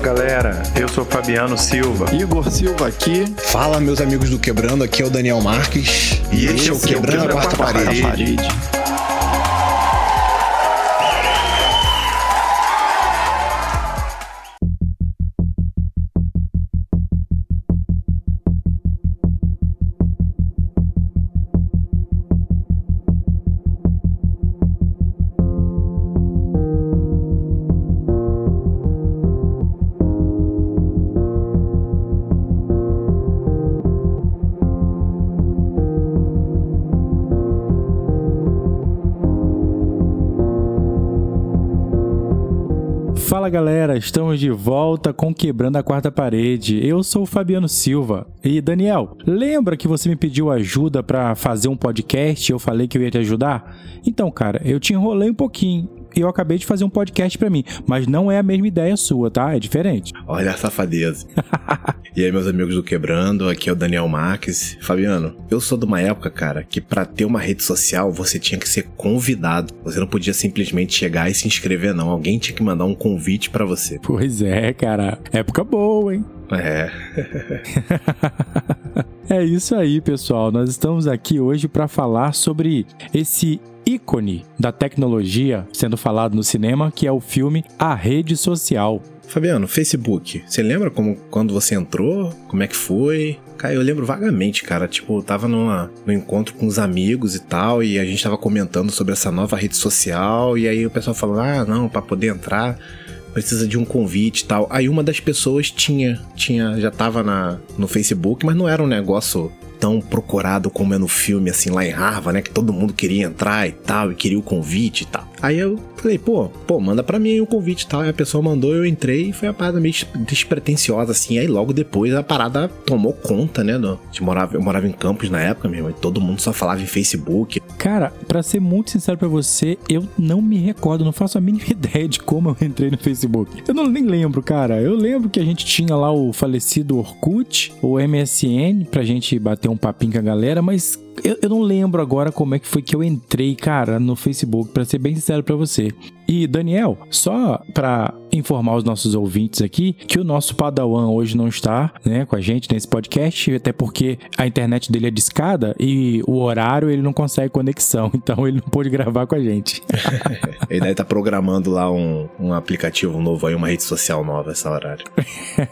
galera, eu sou Fabiano Silva. Igor Silva aqui. Fala meus amigos do Quebrando, aqui é o Daniel Marques. E, e este é o Quebrando, Quebrando a Quarta, quarta parede. parede. Galera, estamos de volta com Quebrando a Quarta Parede. Eu sou o Fabiano Silva. E Daniel, lembra que você me pediu ajuda para fazer um podcast e eu falei que eu ia te ajudar? Então, cara, eu te enrolei um pouquinho eu acabei de fazer um podcast para mim. Mas não é a mesma ideia sua, tá? É diferente. Olha a safadeza. e aí, meus amigos do Quebrando, aqui é o Daniel Marques. Fabiano, eu sou de uma época, cara, que para ter uma rede social você tinha que ser convidado. Você não podia simplesmente chegar e se inscrever, não. Alguém tinha que mandar um convite para você. Pois é, cara. Época boa, hein? É. é isso aí, pessoal. Nós estamos aqui hoje para falar sobre esse ícone da tecnologia sendo falado no cinema, que é o filme A Rede Social. Fabiano, Facebook, você lembra como quando você entrou? Como é que foi? Cara, eu lembro vagamente, cara. Tipo, eu tava numa, num encontro com os amigos e tal, e a gente tava comentando sobre essa nova rede social, e aí o pessoal falou: ah, não, para poder entrar precisa de um convite e tal. Aí uma das pessoas tinha, tinha já tava na, no Facebook, mas não era um negócio tão procurado como é no filme, assim, lá em Harvard, né? Que todo mundo queria entrar e tal, e queria o convite e tal. Aí eu falei, pô, pô, manda pra mim o convite e tal. Aí a pessoa mandou, eu entrei e foi uma parada meio despretensiosa, assim. Aí logo depois a parada tomou conta, né? Do, de morava, eu morava em Campos na época mesmo, e todo mundo só falava em Facebook. Cara, para ser muito sincero para você, eu não me recordo, não faço a mínima ideia de como eu entrei no Facebook. Eu não nem lembro, cara. Eu lembro que a gente tinha lá o falecido Orkut, o MSN, pra gente bater um papinho com a galera, mas eu, eu, não lembro agora como é que foi que eu entrei, cara, no Facebook, para ser bem sincero para você. E Daniel, só para informar os nossos ouvintes aqui que o nosso Padawan hoje não está, né, com a gente nesse podcast, até porque a internet dele é discada e o horário ele não consegue conexão, então ele não pôde gravar com a gente. ele deve estar tá programando lá um, um aplicativo novo aí, uma rede social nova essa horário.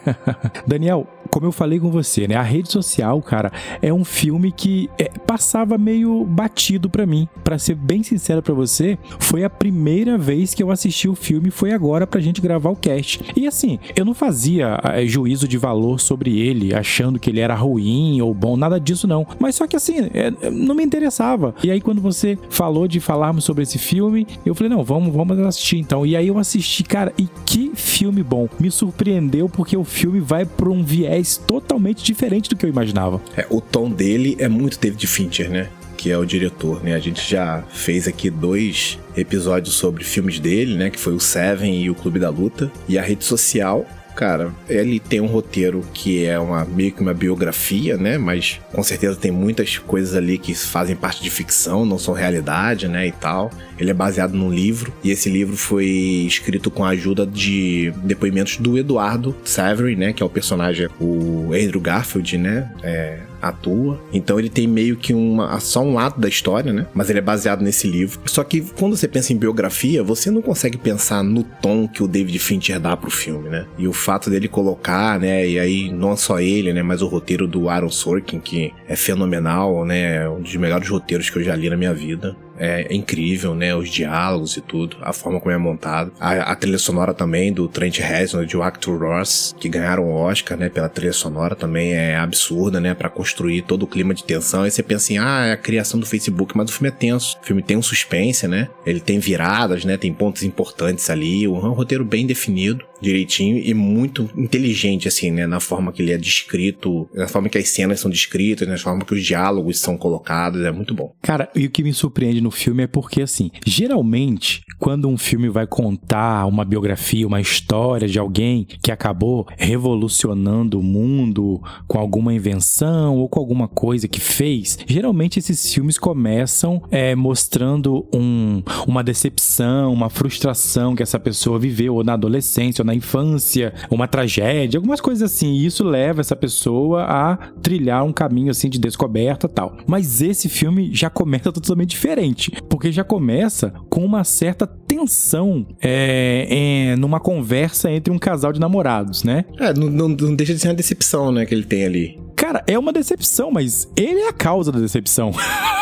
Daniel, como eu falei com você, né, a rede social, cara, é um filme que é, passava meio batido para mim. Para ser bem sincero para você, foi a primeira vez que eu assisti o filme, foi agora pra gente gravar o cast. E assim, eu não fazia é, juízo de valor sobre ele, achando que ele era ruim ou bom, nada disso não. Mas só que assim, é, não me interessava. E aí quando você falou de falarmos sobre esse filme, eu falei, não, vamos, vamos assistir então. E aí eu assisti, cara, e que filme bom. Me surpreendeu porque o filme vai para um viés totalmente diferente do que eu imaginava. É, o tom dele é muito David Fincher, né? Que é o diretor, né? A gente já fez aqui dois episódios sobre filmes dele, né? Que foi o Seven e o Clube da Luta. E a rede social cara, ele tem um roteiro que é uma meio que uma biografia, né? Mas com certeza tem muitas coisas ali que fazem parte de ficção, não são realidade, né? E tal. Ele é baseado num livro e esse livro foi escrito com a ajuda de depoimentos do Eduardo Savery, né? Que é o personagem, o Andrew Garfield, né? É, atua. Então ele tem meio que uma, só um lado da história, né? Mas ele é baseado nesse livro. Só que quando você pensa em biografia, você não consegue pensar no tom que o David Fincher dá pro filme, né? E o fato dele colocar, né? E aí não só ele, né? Mas o roteiro do Aaron Sorkin, que é fenomenal, né? Um dos melhores roteiros que eu já li na minha vida é, incrível, né? Os diálogos e tudo, a forma como é montado. A, a trilha sonora também do Trent Reznor e do Arthur Ross, que ganharam o Oscar, né? Pela trilha sonora também é absurda, né? Para construir todo o clima de tensão. Aí você pensa assim, ah, é a criação do Facebook, mas o filme é tenso. O filme tem um suspense, né? Ele tem viradas, né? Tem pontos importantes ali. Um roteiro bem definido direitinho e muito inteligente, assim, né? Na forma que ele é descrito, na forma que as cenas são descritas, na forma que os diálogos são colocados, é muito bom. Cara, e o que me surpreende no filme é porque, assim, geralmente, quando um filme vai contar uma biografia, uma história de alguém que acabou revolucionando o mundo com alguma invenção ou com alguma coisa que fez, geralmente esses filmes começam é, mostrando um, uma decepção, uma frustração que essa pessoa viveu ou na adolescência ou na infância, uma tragédia, algumas coisas assim. E isso leva essa pessoa a trilhar um caminho assim de descoberta tal. Mas esse filme já começa totalmente diferente, porque já começa com uma certa tensão é, é, numa conversa entre um casal de namorados, né? É, não, não, não deixa de ser uma decepção, né, que ele tem ali. Cara, é uma decepção, mas ele é a causa da decepção.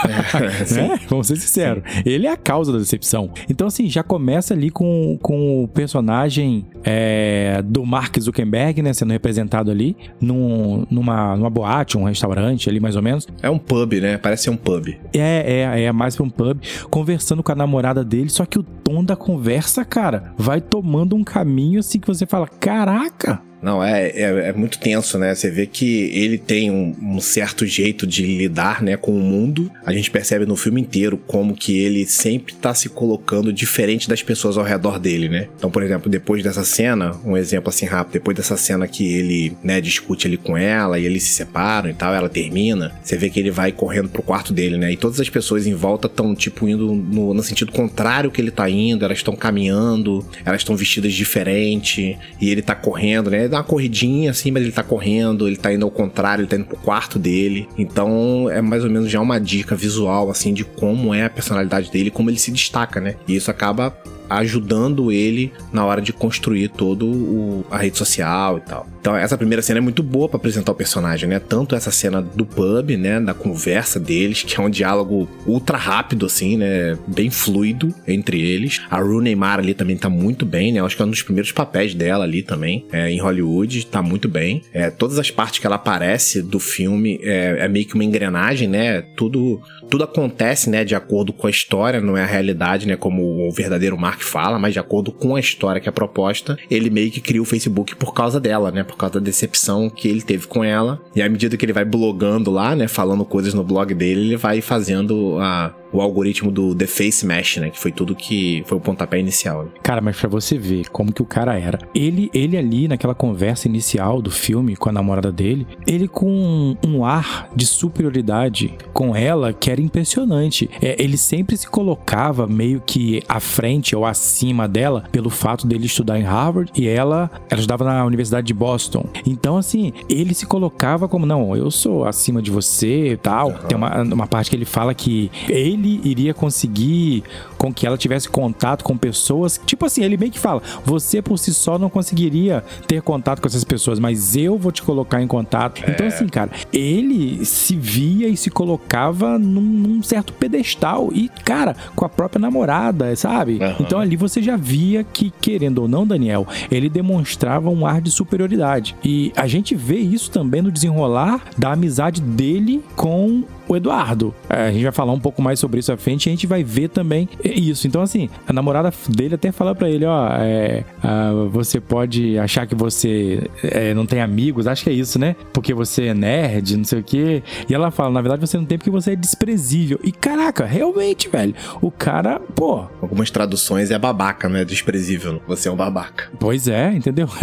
É, né? Vamos ser sinceros. Ele é a causa da decepção. Então, assim, já começa ali com, com o personagem é, do Mark Zuckerberg, né? Sendo representado ali num, numa, numa boate, um restaurante ali, mais ou menos. É um pub, né? Parece ser um pub. É, é, é mais pra um pub. Conversando com a namorada dele, só que o tom da conversa, cara, vai tomando um caminho assim que você fala: caraca, não, é, é, é, muito tenso, né? Você vê que ele tem um, um, certo jeito de lidar, né, com o mundo. A gente percebe no filme inteiro como que ele sempre tá se colocando diferente das pessoas ao redor dele, né? Então, por exemplo, depois dessa cena, um exemplo assim rápido, depois dessa cena que ele, né, discute ali com ela e eles se separam e tal, ela termina, você vê que ele vai correndo pro quarto dele, né? E todas as pessoas em volta estão, tipo, indo no, no sentido contrário que ele tá indo, elas estão caminhando, elas estão vestidas diferente, e ele tá correndo, né? Dá uma corridinha assim, mas ele tá correndo, ele tá indo ao contrário, ele tá indo pro quarto dele. Então é mais ou menos já uma dica visual, assim, de como é a personalidade dele, como ele se destaca, né? E isso acaba ajudando ele na hora de construir todo o, a rede social e tal. Então essa primeira cena é muito boa para apresentar o personagem, né? Tanto essa cena do pub, né, da conversa deles, que é um diálogo ultra rápido assim, né, bem fluido entre eles. A Rooney Mara ali também tá muito bem, né? Acho que é um dos primeiros papéis dela ali também, é, em Hollywood, tá muito bem. É, todas as partes que ela aparece do filme é, é meio que uma engrenagem, né? Tudo tudo acontece, né, de acordo com a história, não é a realidade, né, como o verdadeiro Mark fala, mas de acordo com a história que é proposta, ele meio que cria o Facebook por causa dela, né, por causa da decepção que ele teve com ela. E à medida que ele vai blogando lá, né, falando coisas no blog dele, ele vai fazendo a o algoritmo do The Face Mesh, né? Que foi tudo que foi o pontapé inicial. Né? Cara, mas pra você ver como que o cara era. Ele, ele ali, naquela conversa inicial do filme com a namorada dele, ele com um ar de superioridade com ela que era impressionante. É, ele sempre se colocava meio que à frente ou acima dela pelo fato dele estudar em Harvard e ela, ela estudava na Universidade de Boston. Então, assim, ele se colocava como, não, eu sou acima de você e tal. Uhum. Tem uma, uma parte que ele fala que ele ele iria conseguir com que ela tivesse contato com pessoas. Tipo assim, ele meio que fala: você por si só não conseguiria ter contato com essas pessoas, mas eu vou te colocar em contato. É. Então, assim, cara, ele se via e se colocava num, num certo pedestal e, cara, com a própria namorada, sabe? Uhum. Então ali você já via que, querendo ou não, Daniel, ele demonstrava um ar de superioridade. E a gente vê isso também no desenrolar da amizade dele com o Eduardo. É, a gente vai falar um pouco mais sobre isso à frente e a gente vai ver também isso. Então, assim, a namorada dele até fala para ele: ó, é, uh, você pode achar que você é, não tem amigos, acho que é isso, né? Porque você é nerd, não sei o quê. E ela fala: na verdade, você não tem porque você é desprezível. E caraca, realmente, velho, o cara, pô. Algumas traduções é babaca, não é desprezível. Você é um babaca. Pois é, entendeu?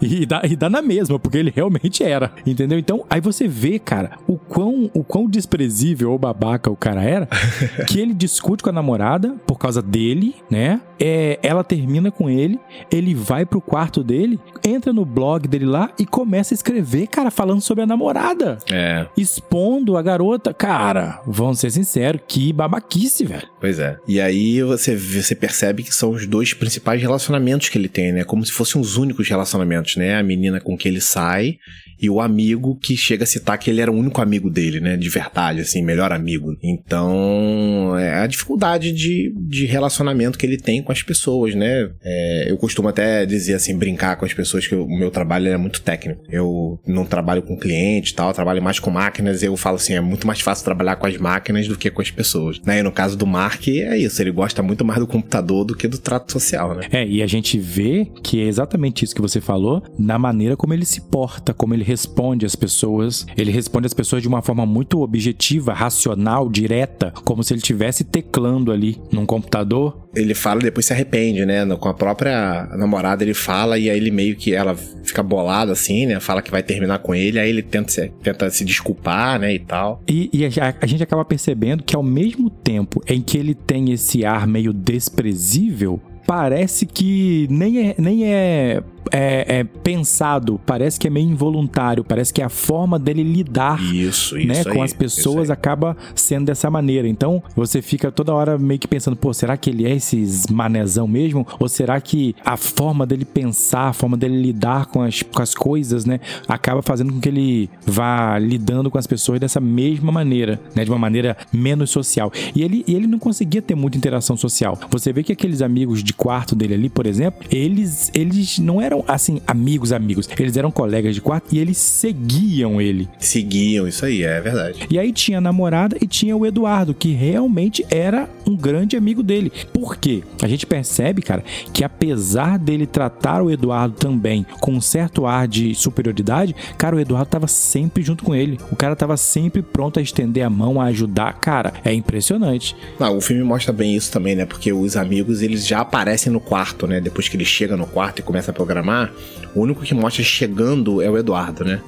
E dá, e dá na mesma, porque ele realmente era, entendeu? Então, aí você vê, cara, o quão, o quão desprezível desprezível ou babaca o cara era, que ele discute com a namorada por causa dele, né? É, ela termina com ele, ele vai pro quarto dele, entra no blog dele lá e começa a escrever, cara, falando sobre a namorada. É. Expondo a garota. Cara, vamos ser sinceros, que babaquice, velho. Pois é. E aí você, você percebe que são os dois principais relacionamentos que ele tem, né? Como se fossem os únicos relacionamentos, né? A menina com que ele sai e o amigo que chega a citar que ele era o único amigo dele, né? De verdade, assim, melhor amigo. Então, é a dificuldade de, de relacionamento que ele tem com as pessoas, né? É, eu costumo até dizer assim, brincar com as pessoas que o meu trabalho é muito técnico. Eu não trabalho com cliente e tal, trabalho mais com máquinas. Eu falo assim, é muito mais fácil trabalhar com as máquinas do que com as pessoas. Né? E no caso do Mark, é isso. Ele gosta muito mais do computador do que do trato social, né? É, e a gente vê que é exatamente isso que você falou na maneira como ele se porta, como ele responde às pessoas. Ele responde às pessoas de uma forma muito objetiva, racional, direta, como se ele estivesse teclando ali num computador ele fala e depois se arrepende, né? Com a própria namorada ele fala e aí ele meio que ela fica bolada assim, né? Fala que vai terminar com ele, aí ele tenta se, tenta se desculpar, né? E tal. E, e a, a gente acaba percebendo que ao mesmo tempo em que ele tem esse ar meio desprezível, parece que nem é, nem é é, é, pensado, parece que é meio involuntário, parece que é a forma dele lidar isso, isso né, aí, com as pessoas acaba sendo dessa maneira. Então você fica toda hora meio que pensando, pô, será que ele é esses manezão mesmo? Ou será que a forma dele pensar, a forma dele lidar com as, com as coisas, né, acaba fazendo com que ele vá lidando com as pessoas dessa mesma maneira, né, de uma maneira menos social. E ele, e ele não conseguia ter muita interação social. Você vê que aqueles amigos de quarto dele ali, por exemplo, eles, eles não eram assim amigos amigos, eles eram colegas de quarto e eles seguiam ele. Seguiam, isso aí, é verdade. E aí tinha a namorada e tinha o Eduardo, que realmente era um grande amigo dele. Por quê? A gente percebe, cara, que apesar dele tratar o Eduardo também com um certo ar de superioridade, cara, o Eduardo tava sempre junto com ele. O cara tava sempre pronto a estender a mão, a ajudar. Cara, é impressionante. Não, o filme mostra bem isso também, né? Porque os amigos, eles já aparecem no quarto, né? Depois que ele chega no quarto e começa a programar, o único que mostra chegando é o Eduardo, né?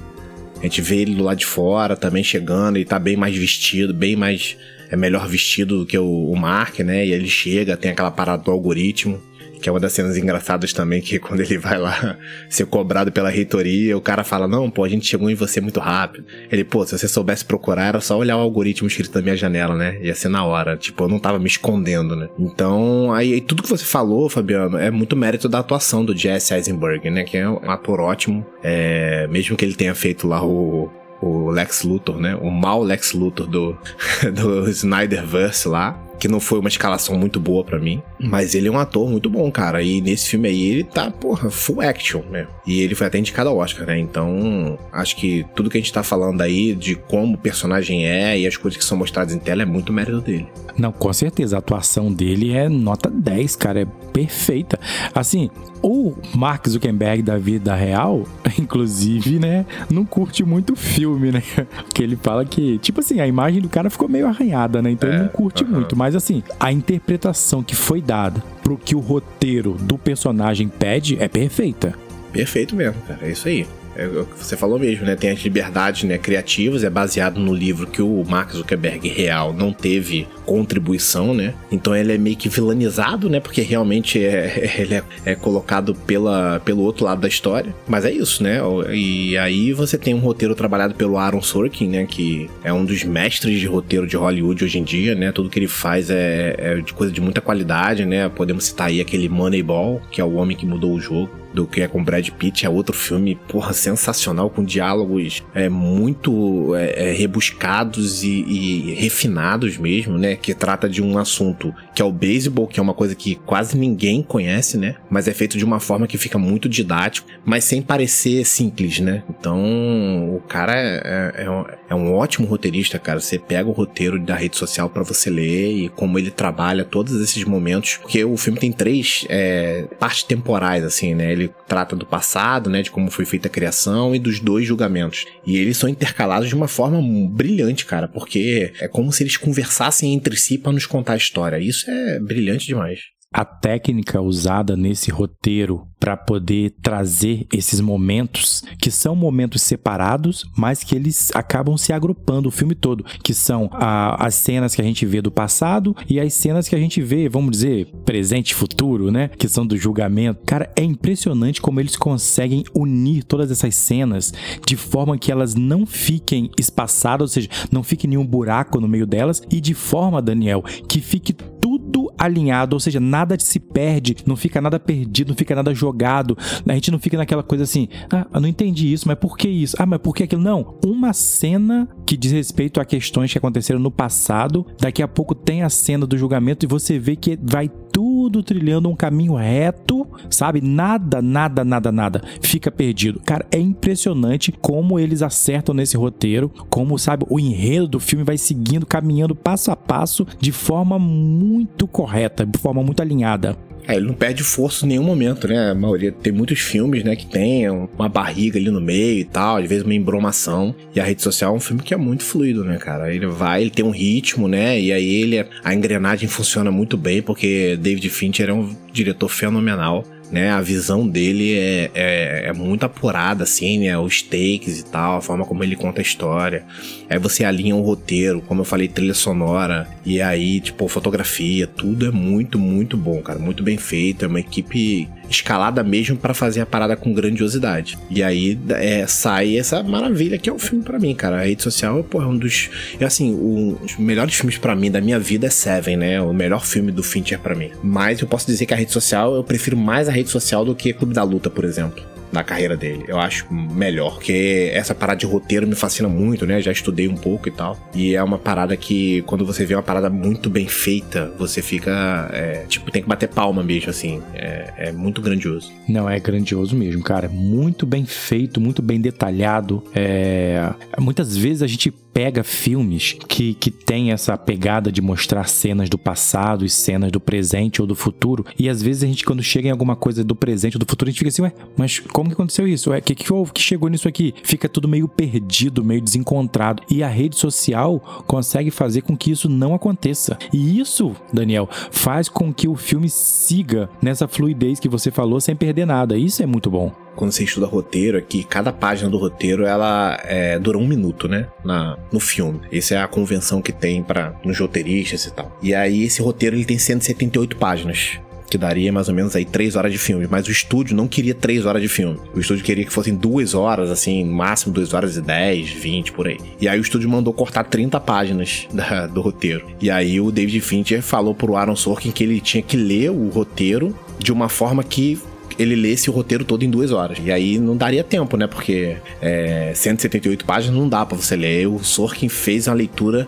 A gente vê ele do lado de fora também chegando, ele tá bem mais vestido, bem mais. É melhor vestido do que o, o Mark, né? E ele chega, tem aquela parada do algoritmo que é uma das cenas engraçadas também, que quando ele vai lá ser cobrado pela reitoria, o cara fala, não, pô, a gente chegou em você muito rápido. Ele, pô, se você soubesse procurar, era só olhar o algoritmo escrito na minha janela, né? Ia ser na hora. Tipo, eu não tava me escondendo, né? Então, aí, tudo que você falou, Fabiano, é muito mérito da atuação do Jesse Eisenberg, né? Que é um ator ótimo. É, mesmo que ele tenha feito lá o o Lex Luthor, né? O mal Lex Luthor do, do Snyderverse lá que não foi uma escalação muito boa para mim, mas ele é um ator muito bom, cara. E nesse filme aí ele tá, porra, full action, né? E ele foi até indicado ao Oscar, né? Então, acho que tudo que a gente tá falando aí de como o personagem é e as coisas que são mostradas em tela é muito mérito dele. Não, com certeza, a atuação dele é nota 10, cara, é perfeita. Assim, o Mark Zuckerberg da vida real, inclusive, né, não curte muito o filme, né? Que ele fala que, tipo assim, a imagem do cara ficou meio arranhada, né? Então é, ele não curte uh -huh. muito, mas assim, a interpretação que foi dada pro que o roteiro do personagem pede é perfeita. Perfeito mesmo, cara. É isso aí é o que você falou mesmo, né? Tem as liberdades né, criativas, é baseado no livro que o Mark Zuckerberg real não teve contribuição, né? Então ele é meio que vilanizado, né? Porque realmente é, ele é, é, colocado pela, pelo outro lado da história. Mas é isso, né? E aí você tem um roteiro trabalhado pelo Aaron Sorkin, né? Que é um dos mestres de roteiro de Hollywood hoje em dia, né? Tudo que ele faz é, é de coisa de muita qualidade, né? Podemos citar aí aquele Moneyball, que é o homem que mudou o jogo do que é com Brad Pitt, é outro filme, porra, sensacional, com diálogos é, muito é, é, rebuscados e, e, refinados mesmo, né? Que trata de um assunto que é o beisebol, que é uma coisa que quase ninguém conhece, né? Mas é feito de uma forma que fica muito didático, mas sem parecer simples, né? Então, o cara é, é, é um, é um ótimo roteirista, cara. Você pega o roteiro da rede social para você ler e como ele trabalha todos esses momentos, porque o filme tem três é, partes temporais, assim, né? Ele trata do passado, né, de como foi feita a criação e dos dois julgamentos. E eles são intercalados de uma forma brilhante, cara, porque é como se eles conversassem entre si para nos contar a história. Isso é brilhante demais a técnica usada nesse roteiro para poder trazer esses momentos, que são momentos separados, mas que eles acabam se agrupando o filme todo, que são a, as cenas que a gente vê do passado e as cenas que a gente vê, vamos dizer, presente e futuro, né? Que são do julgamento. Cara, é impressionante como eles conseguem unir todas essas cenas de forma que elas não fiquem espaçadas, ou seja, não fique nenhum buraco no meio delas, e de forma, Daniel, que fique tudo alinhado, ou seja, nada se perde, não fica nada perdido, não fica nada jogado. A gente não fica naquela coisa assim, ah, eu não entendi isso, mas por que isso? Ah, mas por que aquilo? Não. Uma cena que diz respeito a questões que aconteceram no passado, daqui a pouco tem a cena do julgamento e você vê que vai tudo trilhando um caminho reto, sabe? Nada, nada, nada, nada fica perdido. Cara, é impressionante como eles acertam nesse roteiro, como, sabe, o enredo do filme vai seguindo, caminhando passo a passo de forma muito correta, de forma muito alinhada. É, ele não perde força em nenhum momento, né? A maioria tem muitos filmes, né, que tem uma barriga ali no meio e tal, às vezes uma embromação. E a rede social é um filme que é muito fluido, né, cara? Ele vai, ele tem um ritmo, né? E aí ele a engrenagem funciona muito bem porque David Fincher é um diretor fenomenal né? A visão dele é, é, é, muito apurada, assim, né? Os takes e tal, a forma como ele conta a história. Aí você alinha o um roteiro, como eu falei, trilha sonora, e aí, tipo, fotografia, tudo é muito, muito bom, cara. Muito bem feito. É uma equipe escalada mesmo para fazer a parada com grandiosidade. E aí é, sai essa maravilha que é o filme para mim, cara. A rede social, é um dos. É assim, um, melhores filmes para mim da minha vida é Seven, né? O melhor filme do Fincher para mim. Mas eu posso dizer que a rede social, eu prefiro mais a rede social do que Clube da Luta, por exemplo na carreira dele. Eu acho melhor, porque essa parada de roteiro me fascina muito, né? Já estudei um pouco e tal. E é uma parada que, quando você vê uma parada muito bem feita, você fica. É, tipo, tem que bater palma mesmo, assim. É, é, muito grandioso. Não, é grandioso mesmo, cara. Muito bem feito, muito bem detalhado. É... Muitas vezes a gente pega filmes que, que tem essa pegada de mostrar cenas do passado e cenas do presente ou do futuro, e às vezes a gente, quando chega em alguma coisa do presente ou do futuro, a gente fica assim, ué, mas como que aconteceu isso? O que, que houve que chegou nisso aqui? Fica tudo meio perdido, meio desencontrado. E a rede social consegue fazer com que isso não aconteça. E isso, Daniel, faz com que o filme siga nessa fluidez que você falou sem perder nada. Isso é muito bom quando você estuda roteiro, é que cada página do roteiro ela é, dura um minuto, né? Na, no filme. Essa é a convenção que tem para nos roteiristas e tal. E aí esse roteiro ele tem 178 páginas que daria mais ou menos aí três horas de filme. Mas o estúdio não queria três horas de filme. O estúdio queria que fossem duas horas, assim, máximo duas horas e dez, vinte, por aí. E aí o estúdio mandou cortar 30 páginas da, do roteiro. E aí o David Fincher falou pro Aaron Sorkin que ele tinha que ler o roteiro de uma forma que ele lesse o roteiro todo em duas horas. E aí não daria tempo, né? Porque é, 178 páginas não dá para você ler. O Sorkin fez uma leitura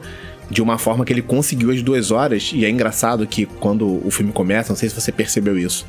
de uma forma que ele conseguiu as duas horas. E é engraçado que quando o filme começa, não sei se você percebeu isso.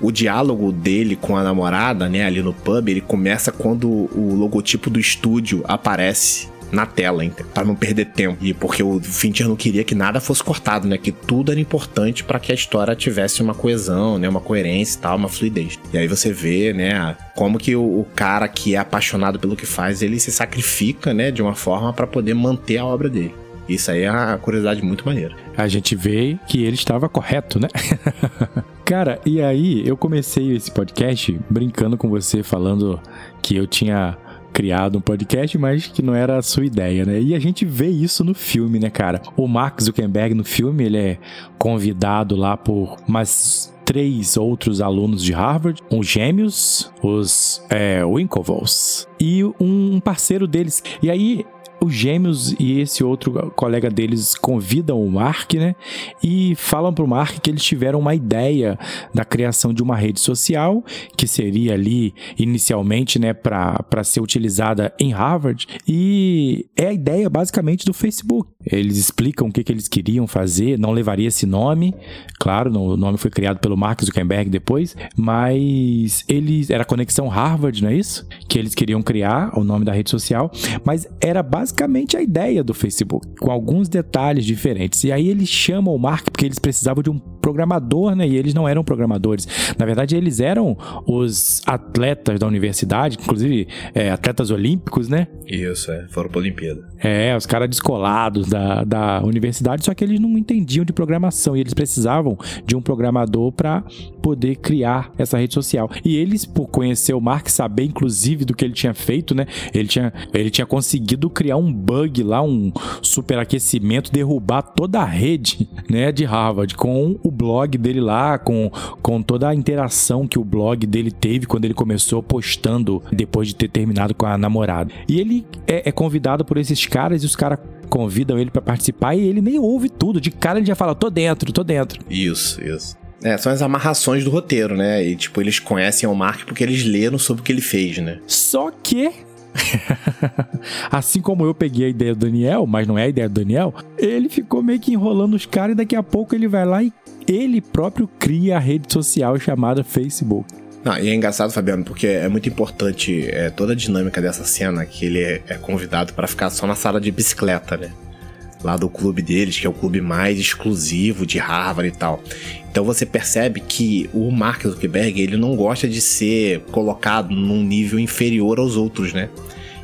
O diálogo dele com a namorada, né, ali no pub, ele começa quando o logotipo do estúdio aparece na tela, para não perder tempo. E porque o Fincher não queria que nada fosse cortado, né? Que tudo era importante para que a história tivesse uma coesão, né? Uma coerência e tal, uma fluidez. E aí você vê, né? Como que o, o cara que é apaixonado pelo que faz, ele se sacrifica, né? De uma forma para poder manter a obra dele. Isso aí é uma curiosidade muito maneira. A gente vê que ele estava correto, né? Cara, e aí eu comecei esse podcast brincando com você, falando que eu tinha criado um podcast, mas que não era a sua ideia, né? E a gente vê isso no filme, né, cara? O Mark Zuckerberg no filme, ele é convidado lá por mais três outros alunos de Harvard, os gêmeos, os é, Winklevoss, e um parceiro deles. E aí os gêmeos e esse outro colega deles convidam o Mark, né? E falam pro Mark que eles tiveram uma ideia da criação de uma rede social, que seria ali inicialmente, né, para ser utilizada em Harvard. E é a ideia basicamente do Facebook. Eles explicam o que, que eles queriam fazer, não levaria esse nome, claro, o nome foi criado pelo Mark Zuckerberg depois, mas eles era a conexão Harvard, não é isso? Que eles queriam criar o nome da rede social, mas era basicamente a ideia do Facebook, com alguns detalhes diferentes. E aí eles chamam o Mark porque eles precisavam de um programador, né? E eles não eram programadores. Na verdade, eles eram os atletas da universidade, inclusive é, atletas olímpicos, né? Isso, é, foram para a Olimpíada. É, os caras descolados da, da universidade, só que eles não entendiam de programação e eles precisavam de um programador para poder criar essa rede social. E eles, por conhecer o Mark, saber inclusive do que ele tinha feito, né? Ele tinha, ele tinha conseguido criar um bug lá, um superaquecimento, derrubar toda a rede, né, de Harvard com o blog dele lá, com, com toda a interação que o blog dele teve quando ele começou postando depois de ter terminado com a namorada. E ele é, é convidado por esses caras e os caras convidam ele para participar e ele nem ouve tudo. De cara ele já fala: tô dentro, tô dentro. Isso, isso. É, são as amarrações do roteiro, né? E, tipo, eles conhecem o Mark porque eles leram sobre o que ele fez, né? Só que assim como eu peguei a ideia do Daniel, mas não é a ideia do Daniel, ele ficou meio que enrolando os caras e daqui a pouco ele vai lá e ele próprio cria a rede social chamada Facebook. Não, e é engraçado, Fabiano, porque é muito importante é, toda a dinâmica dessa cena que ele é, é convidado para ficar só na sala de bicicleta, né? Lá do clube deles, que é o clube mais exclusivo de Harvard e tal. Então você percebe que o Mark Zuckerberg ele não gosta de ser colocado num nível inferior aos outros, né?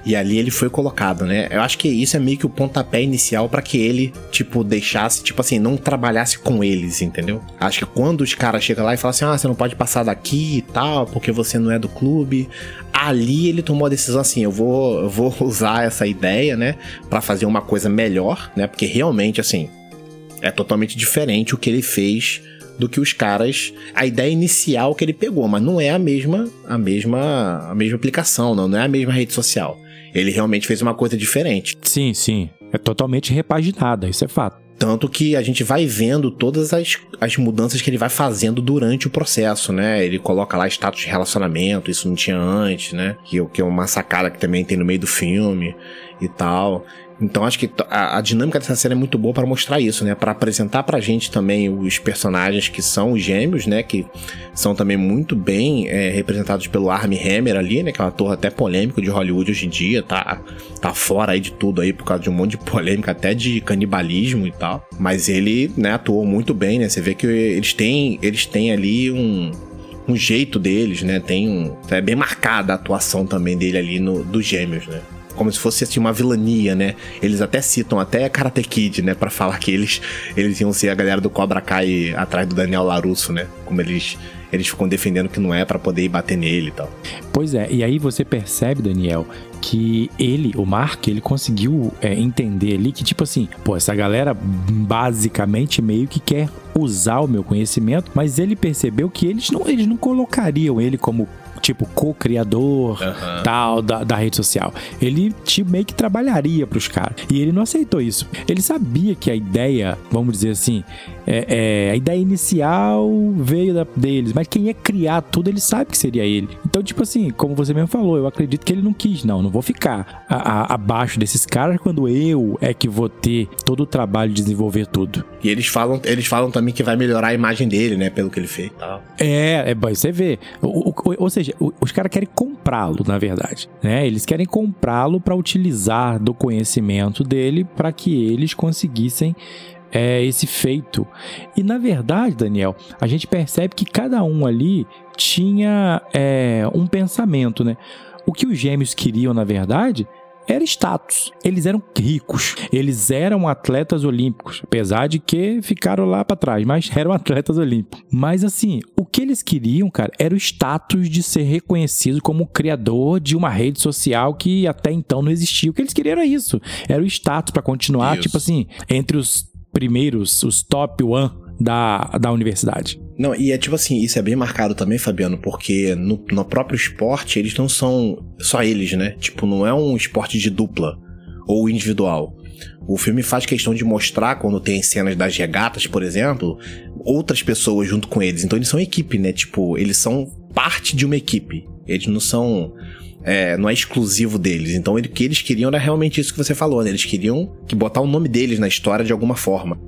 E ali ele foi colocado, né? Eu acho que isso é meio que o pontapé inicial para que ele, tipo, deixasse, tipo assim, não trabalhasse com eles, entendeu? Acho que quando os caras chegam lá e falam assim: ah, você não pode passar daqui e tal, porque você não é do clube. Ali ele tomou a decisão assim: eu vou, eu vou usar essa ideia, né, para fazer uma coisa melhor, né? Porque realmente, assim, é totalmente diferente o que ele fez do que os caras, a ideia inicial que ele pegou, mas não é a mesma, a mesma, a mesma aplicação, não, não é a mesma rede social. Ele realmente fez uma coisa diferente. Sim, sim. É totalmente repaginada, isso é fato. Tanto que a gente vai vendo todas as, as mudanças que ele vai fazendo durante o processo, né? Ele coloca lá status de relacionamento, isso não tinha antes, né? Que, que é uma sacada que também tem no meio do filme e tal. Então acho que a, a, dinâmica dessa série é muito boa para mostrar isso, né? Para apresentar pra gente também os personagens que são os gêmeos, né? Que são também muito bem é, representados pelo Armie Hammer ali, né? Que é um ator até polêmico de Hollywood hoje em dia, tá, tá fora aí de tudo aí por causa de um monte de polêmica, até de canibalismo e tal. Mas ele, né, atuou muito bem, né? Você vê que eles têm, eles têm ali um, um jeito deles, né? Tem um. É bem marcada a atuação também dele ali no, dos gêmeos, né? Como se fosse assim, uma vilania, né? Eles até citam até Karate Kid, né, para falar que eles eles iam ser a galera do Cobra Kai atrás do Daniel Larusso, né? Como eles eles ficam defendendo que não é para poder ir bater nele e tal. Pois é, e aí você percebe, Daniel, que ele, o Mark, ele conseguiu é, entender ali que, tipo assim, pô, essa galera basicamente meio que quer usar o meu conhecimento, mas ele percebeu que eles não, eles não colocariam ele como tipo co-criador uhum. tal da, da rede social. Ele tipo, meio que trabalharia para os caras. E ele não aceitou isso. Ele sabia que a ideia, vamos dizer assim, é, é, a ideia inicial veio da, deles, mas quem ia criar tudo, ele sabe que seria ele. Então, tipo assim, como você mesmo falou, eu acredito que ele não quis, não, não vou ficar a, a, abaixo desses caras quando eu é que vou ter todo o trabalho de desenvolver tudo. E eles falam, eles falam também que vai melhorar a imagem dele, né, pelo que ele fez. É, é você vê. O, o, ou seja, os caras querem comprá-lo, na verdade, né? Eles querem comprá-lo para utilizar do conhecimento dele para que eles conseguissem é, esse feito. E na verdade, Daniel, a gente percebe que cada um ali tinha é, um pensamento, né? O que os gêmeos queriam, na verdade, era status. Eles eram ricos, eles eram atletas olímpicos, apesar de que ficaram lá para trás, mas eram atletas olímpicos. Mas assim, o que eles queriam, cara, era o status de ser reconhecido como criador de uma rede social que até então não existia. O que eles queriam era isso, era o status para continuar, isso. tipo assim, entre os primeiros, os top one da, da universidade. Não, e é tipo assim, isso é bem marcado também, Fabiano, porque no, no próprio esporte eles não são só eles, né? Tipo, não é um esporte de dupla ou individual. O filme faz questão de mostrar, quando tem cenas das regatas, por exemplo, outras pessoas junto com eles. Então eles são equipe, né? Tipo, eles são parte de uma equipe. Eles não são é, não é exclusivo deles. Então, o que eles queriam era realmente isso que você falou, né? Eles queriam que botar o nome deles na história de alguma forma.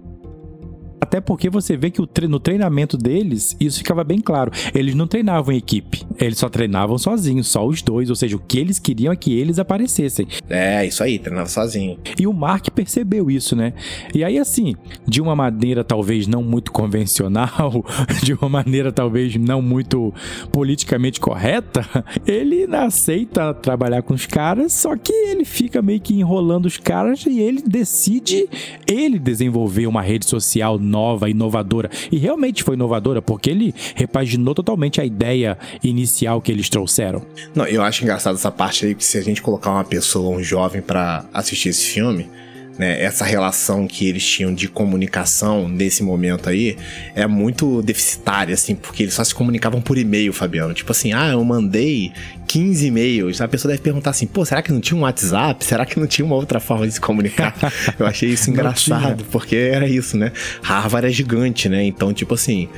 Até porque você vê que no treinamento deles, isso ficava bem claro. Eles não treinavam em equipe, eles só treinavam sozinhos, só os dois. Ou seja, o que eles queriam é que eles aparecessem. É, isso aí, treinava sozinho. E o Mark percebeu isso, né? E aí, assim, de uma maneira talvez não muito convencional, de uma maneira talvez não muito politicamente correta, ele aceita trabalhar com os caras, só que ele fica meio que enrolando os caras e ele decide ele desenvolver uma rede social nova, inovadora. E realmente foi inovadora, porque ele repaginou totalmente a ideia inicial que eles trouxeram. Não, eu acho engraçado essa parte aí, que se a gente colocar uma pessoa, um jovem, para assistir esse filme, né, essa relação que eles tinham de comunicação nesse momento aí é muito deficitária, assim, porque eles só se comunicavam por e-mail, Fabiano. Tipo assim, ah, eu mandei 15 e-mails. A pessoa deve perguntar assim, pô, será que não tinha um WhatsApp? Será que não tinha uma outra forma de se comunicar? eu achei isso engraçado, porque era isso, né? Harvard é gigante, né? Então, tipo assim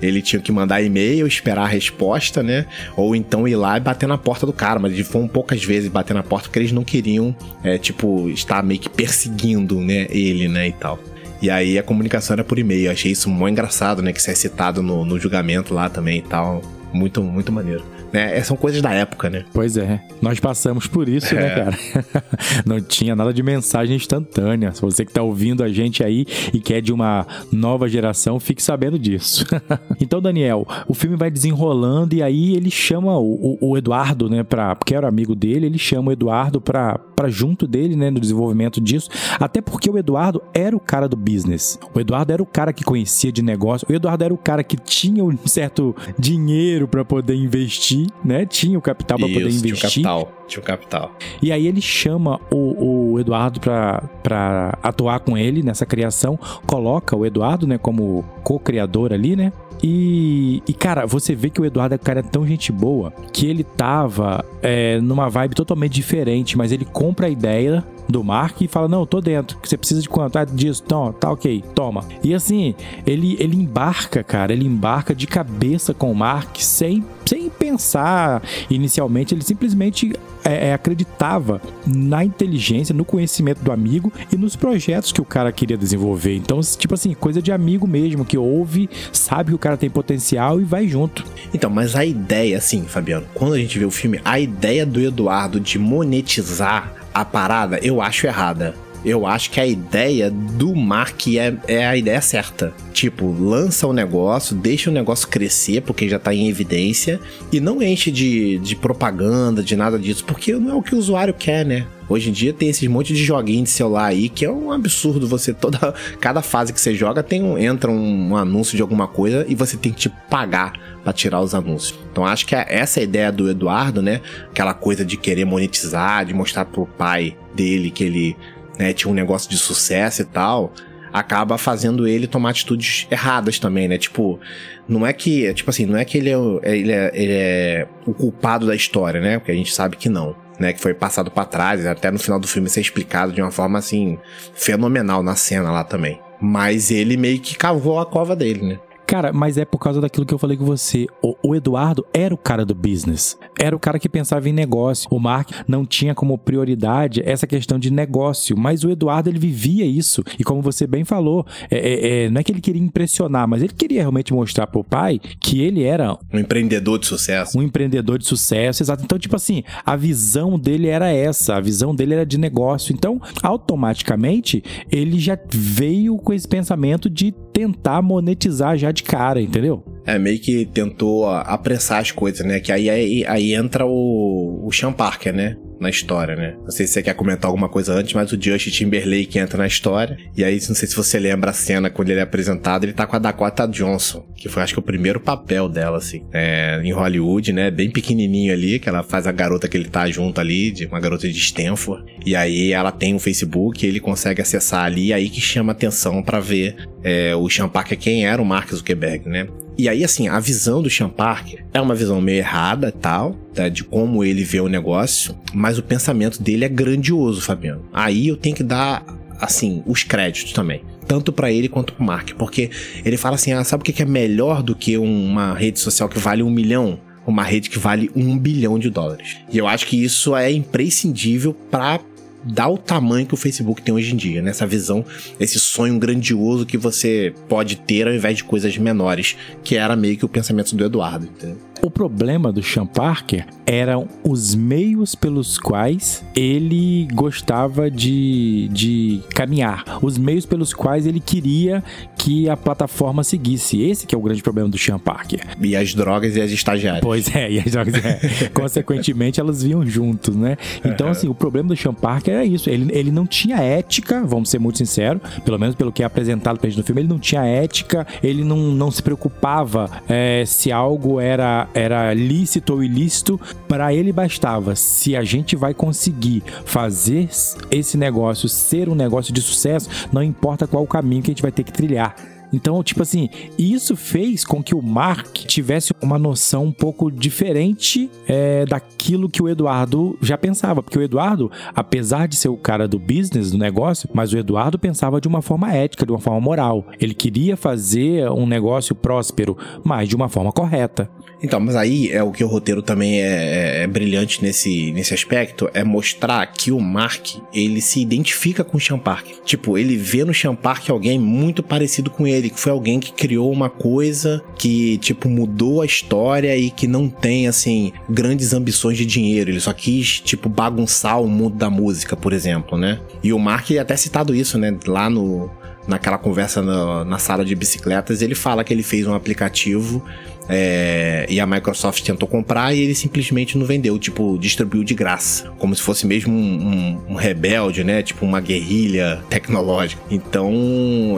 ele tinha que mandar e-mail, esperar a resposta, né? Ou então ir lá e bater na porta do cara. Mas foram poucas vezes bater na porta porque eles não queriam, é, tipo, estar meio que perseguindo, né? Ele, né? E tal. E aí a comunicação era por e-mail. achei isso muito engraçado, né? Que isso é citado no, no julgamento lá também e tal. Muito, muito maneiro né? São coisas da época, né? Pois é. Nós passamos por isso, né, é. né, cara? Não tinha nada de mensagem instantânea. Se você que tá ouvindo a gente aí e quer de uma nova geração, fique sabendo disso. então, Daniel, o filme vai desenrolando e aí ele chama o, o, Eduardo, né, pra, porque era amigo dele, ele chama o Eduardo pra, pra junto dele, né, no desenvolvimento disso. Até porque o Eduardo era o cara do business. O Eduardo era o cara que conhecia de negócio. O Eduardo era o cara que tinha um certo dinheiro dinheiro para poder investir, né? Tinha o capital para poder investir. Tinha o capital, tinha o capital. E aí ele chama o, o Eduardo para atuar com ele nessa criação, coloca o Eduardo, né, como co-criador ali, né? E, e, cara, você vê que o Eduardo é cara tão gente boa que ele tava é, numa vibe totalmente diferente, mas ele compra a ideia do Mark e fala: Não, tô dentro. Você precisa de quanto? Ah, disso. Então, tá ok, toma. E assim, ele, ele embarca, cara, ele embarca de cabeça com o Mark sem, sem pensar inicialmente. Ele simplesmente é, é, acreditava na inteligência, no conhecimento do amigo e nos projetos que o cara queria desenvolver. Então, tipo assim, coisa de amigo mesmo, que ouve, sabe que o cara tem potencial e vai junto. Então, mas a ideia, assim, Fabiano, quando a gente vê o filme, a ideia do Eduardo de monetizar a parada, eu acho errada. Eu acho que a ideia do Mark é, é a ideia certa. Tipo, lança o negócio, deixa o negócio crescer, porque já tá em evidência, e não enche de, de propaganda, de nada disso, porque não é o que o usuário quer, né? Hoje em dia tem esses monte de joguinhos de celular aí que é um absurdo. Você toda cada fase que você joga tem um, entra um, um anúncio de alguma coisa e você tem que tipo, pagar para tirar os anúncios. Então acho que é essa é ideia do Eduardo, né? Aquela coisa de querer monetizar, de mostrar pro pai dele que ele né, tinha um negócio de sucesso e tal, acaba fazendo ele tomar atitudes erradas também, né? Tipo, não é que, tipo assim, não é que ele é, ele é, ele é o culpado da história, né? Porque a gente sabe que não. Né, que foi passado para trás, até no final do filme ser explicado de uma forma assim fenomenal na cena lá também. Mas ele meio que cavou a cova dele, né? Cara, mas é por causa daquilo que eu falei com você. O, o, Eduardo era o cara do business. Era o cara que pensava em negócio. O Mark não tinha como prioridade essa questão de negócio. Mas o Eduardo, ele vivia isso. E como você bem falou, é, é, é, não é que ele queria impressionar, mas ele queria realmente mostrar pro pai que ele era... Um empreendedor de sucesso. Um empreendedor de sucesso, exato. Então, tipo assim, a visão dele era essa. A visão dele era de negócio. Então, automaticamente, ele já veio com esse pensamento de tentar monetizar já de cara, entendeu? É, meio que tentou apressar as coisas, né? Que aí, aí, aí entra o, o Sean Parker, né? Na história, né? Não sei se você quer comentar alguma coisa antes, mas o Justin Timberlake entra na história. E aí, não sei se você lembra a cena quando ele é apresentado, ele tá com a Dakota Johnson, que foi acho que o primeiro papel dela, assim, é, em Hollywood, né? Bem pequenininho ali, que ela faz a garota que ele tá junto ali, de uma garota de Stanford. E aí ela tem um Facebook, ele consegue acessar ali, aí que chama atenção para ver é, o Sean Parker quem era o Mark Zuckerberg, né? E aí, assim, a visão do Sean Parker é uma visão meio errada tal, tá, de como ele vê o negócio, mas o pensamento dele é grandioso, Fabiano. Aí eu tenho que dar, assim, os créditos também. Tanto para ele quanto pro Mark. Porque ele fala assim: ah, sabe o que é melhor do que uma rede social que vale um milhão? Uma rede que vale um bilhão de dólares. E eu acho que isso é imprescindível para dá o tamanho que o Facebook tem hoje em dia, né? visão, esse sonho grandioso que você pode ter ao invés de coisas menores, que era meio que o pensamento do Eduardo, entendeu? O problema do Sean Parker eram os meios pelos quais ele gostava de, de caminhar, os meios pelos quais ele queria que a plataforma seguisse. Esse que é o grande problema do Sean Parker. E as drogas e as estagiárias. Pois é, e as drogas, é. consequentemente, elas vinham juntos, né? Então, assim, o problema do Sean Parker é isso. Ele, ele não tinha ética, vamos ser muito sinceros, pelo menos pelo que é apresentado pra gente no filme, ele não tinha ética, ele não, não se preocupava é, se algo era era lícito ou ilícito, para ele bastava se a gente vai conseguir fazer esse negócio ser um negócio de sucesso, não importa qual o caminho que a gente vai ter que trilhar. Então, tipo assim, isso fez com que o Mark tivesse uma noção um pouco diferente é, daquilo que o Eduardo já pensava. Porque o Eduardo, apesar de ser o cara do business, do negócio, mas o Eduardo pensava de uma forma ética, de uma forma moral. Ele queria fazer um negócio próspero, mas de uma forma correta. Então, mas aí é o que o roteiro também é, é, é, brilhante nesse, nesse aspecto, é mostrar que o Mark, ele se identifica com o Sean Park. Tipo, ele vê no Sean Park alguém muito parecido com ele, que foi alguém que criou uma coisa que, tipo, mudou a história e que não tem, assim, grandes ambições de dinheiro. Ele só quis, tipo, bagunçar o mundo da música, por exemplo, né? E o Mark é até citado isso, né? Lá no, naquela conversa na, na, sala de bicicletas, ele fala que ele fez um aplicativo É, e a Microsoft tentou comprar e ele simplesmente não vendeu, tipo, distribuiu de graça. Como se fosse mesmo um, um, um rebelde, né? Tipo, uma guerrilha tecnológica. Então,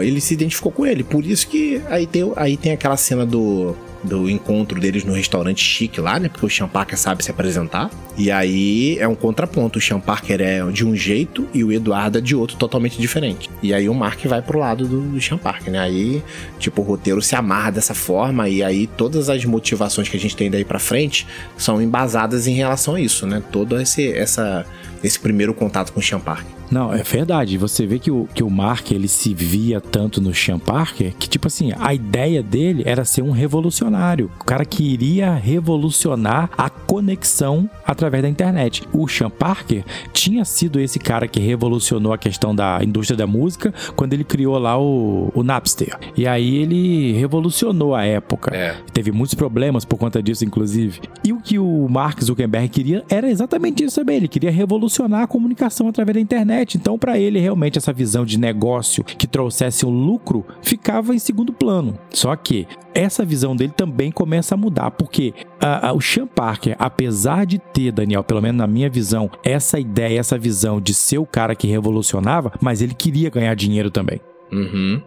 ele se identificou com ele. Por isso que aí tem, aí tem aquela cena do do encontro deles no restaurante chique lá, né? Porque o Sean Parker sabe se apresentar. E aí é um contraponto. O Sean Parker é de um jeito e o Eduardo é de outro totalmente diferente. E aí o Mark vai pro lado do, do Sean Parker, né? Aí, tipo, o roteiro se amarra dessa forma e aí todas as motivações que a gente tem daí para frente são embasadas em relação a isso, né? Todo esse, essa, esse primeiro contato com o Sean Parker. Não, é verdade. Você vê que o, que o Mark ele se via tanto no Sean Parker que, tipo assim, a ideia dele era ser um revolucionário. O cara queria revolucionar a conexão através da internet. O Sean Parker tinha sido esse cara que revolucionou a questão da indústria da música quando ele criou lá o, o Napster. E aí ele revolucionou a época. É. Teve muitos problemas por conta disso, inclusive. E o que o Mark Zuckerberg queria era exatamente isso também. Ele queria revolucionar a comunicação através da internet internet. Então, para ele, realmente, essa visão de negócio que trouxesse um lucro ficava em segundo plano. Só que essa visão dele também começa a mudar, porque a, a, o Sean Parker, apesar de ter, Daniel, pelo menos na minha visão, essa ideia, essa visão de ser o cara que revolucionava, mas ele queria ganhar dinheiro também. Uhum.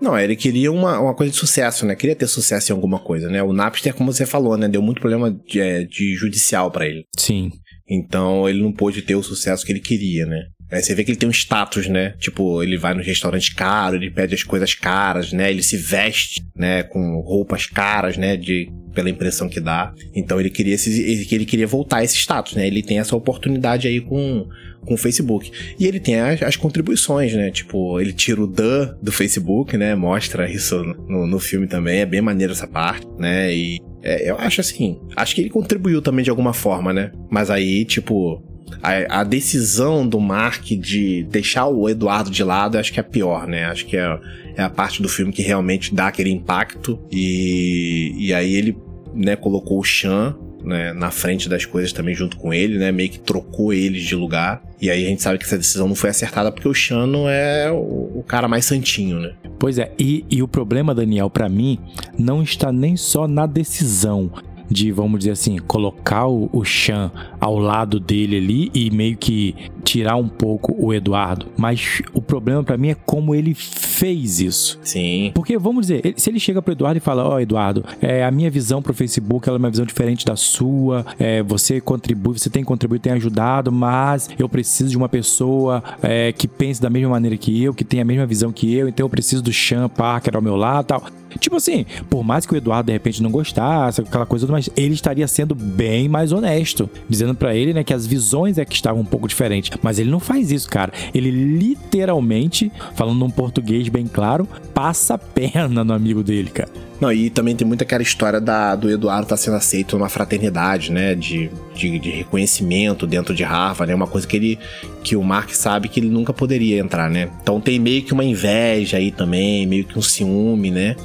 Não, ele queria uma, uma coisa de sucesso, né? Queria ter sucesso em alguma coisa, né? O Napster, como você falou, né? Deu muito problema de, é, de judicial para ele. Sim. Então ele não pôde ter o sucesso que ele queria, né? Aí você vê que ele tem um status, né? Tipo, ele vai no restaurante caro, ele pede as coisas caras, né? Ele se veste, né? Com roupas caras, né? De, pela impressão que dá. Então ele queria, esse, ele, ele queria voltar a esse status, né? Ele tem essa oportunidade aí com, com o Facebook. E ele tem as, as contribuições, né? Tipo, ele tira o the do Facebook, né? Mostra isso no, no filme também. É bem maneiro essa parte, né? E é, eu acho assim. Acho que ele contribuiu também de alguma forma, né? Mas aí, tipo a, a, decisão do Mark de deixar o Eduardo de lado, acho que é pior, né? Acho que é, é a parte do filme que realmente dá aquele impacto. E, e aí ele né, colocou o Chan né, na frente das coisas também junto com ele, né? Meio que trocou eles de lugar. E aí a gente sabe que essa decisão não foi acertada porque o Chan não é o, o cara mais santinho, né? Pois é, e, e o problema, Daniel, para mim, não está nem só na decisão de, vamos dizer assim, colocar o, o Chan ao lado dele ali e meio que tirar um pouco o Eduardo. Mas o problema para mim é como ele fez isso. Sim. Porque, vamos dizer, se ele chega pro Eduardo e fala: Ó, oh, Eduardo, é, a minha visão pro Facebook ela é uma visão diferente da sua, é, você contribui, você tem contribuído, tem ajudado, mas eu preciso de uma pessoa é, que pense da mesma maneira que eu, que tenha a mesma visão que eu, então eu preciso do Sean Parker ao meu lado tal. Tipo assim, por mais que o Eduardo de repente não gostasse, aquela coisa, mas ele estaria sendo bem mais honesto, dizendo para ele, né, que as visões é que estavam um pouco diferentes. Mas ele não faz isso, cara. Ele literalmente, falando num português bem claro, passa a perna no amigo dele, cara. Não, e também tem muita aquela história da, do Eduardo estar tá sendo aceito numa fraternidade, né? De, de, de, reconhecimento dentro de Harvard, né? Uma coisa que ele. que o Mark sabe que ele nunca poderia entrar, né? Então tem meio que uma inveja aí também, meio que um ciúme, né?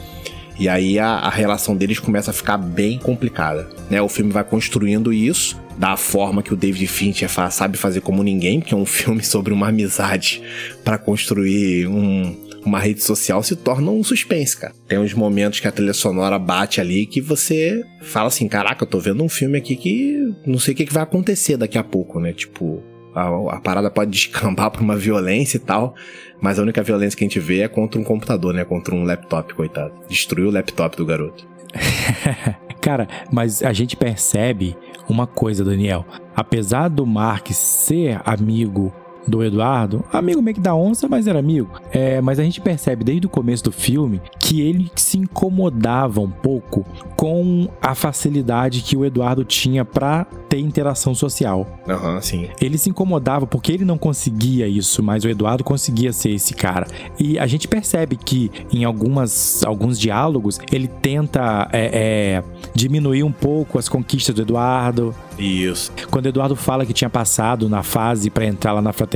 E aí a, a relação deles começa a ficar bem complicada, né? O filme vai construindo isso da forma que o David Fincher sabe fazer como ninguém, que é um filme sobre uma amizade para construir um, uma rede social se torna um suspense, cara. Tem uns momentos que a trilha sonora bate ali que você fala assim: caraca, eu tô vendo um filme aqui que não sei o que, vai acontecer daqui a pouco, né? Tipo, a, a, parada pode descambar pra uma violência e tal, mas a única violência que a gente vê é contra um computador, né? Contra um laptop, coitado. Destruiu o laptop do garoto. Cara, mas a gente percebe uma coisa, Daniel. Apesar do Mark ser amigo do Eduardo, amigo meio que da onça, mas era amigo. É, mas a gente percebe desde o começo do filme que ele se incomodava um pouco com a facilidade que o Eduardo tinha para ter interação social. Aham, uhum, sim. Ele se incomodava porque ele não conseguia isso, mas o Eduardo conseguia ser esse cara. E a gente percebe que em algumas, alguns diálogos ele tenta é, é, diminuir um pouco as conquistas do Eduardo. Isso. Quando o Eduardo fala que tinha passado na fase para entrar lá na fraternidade,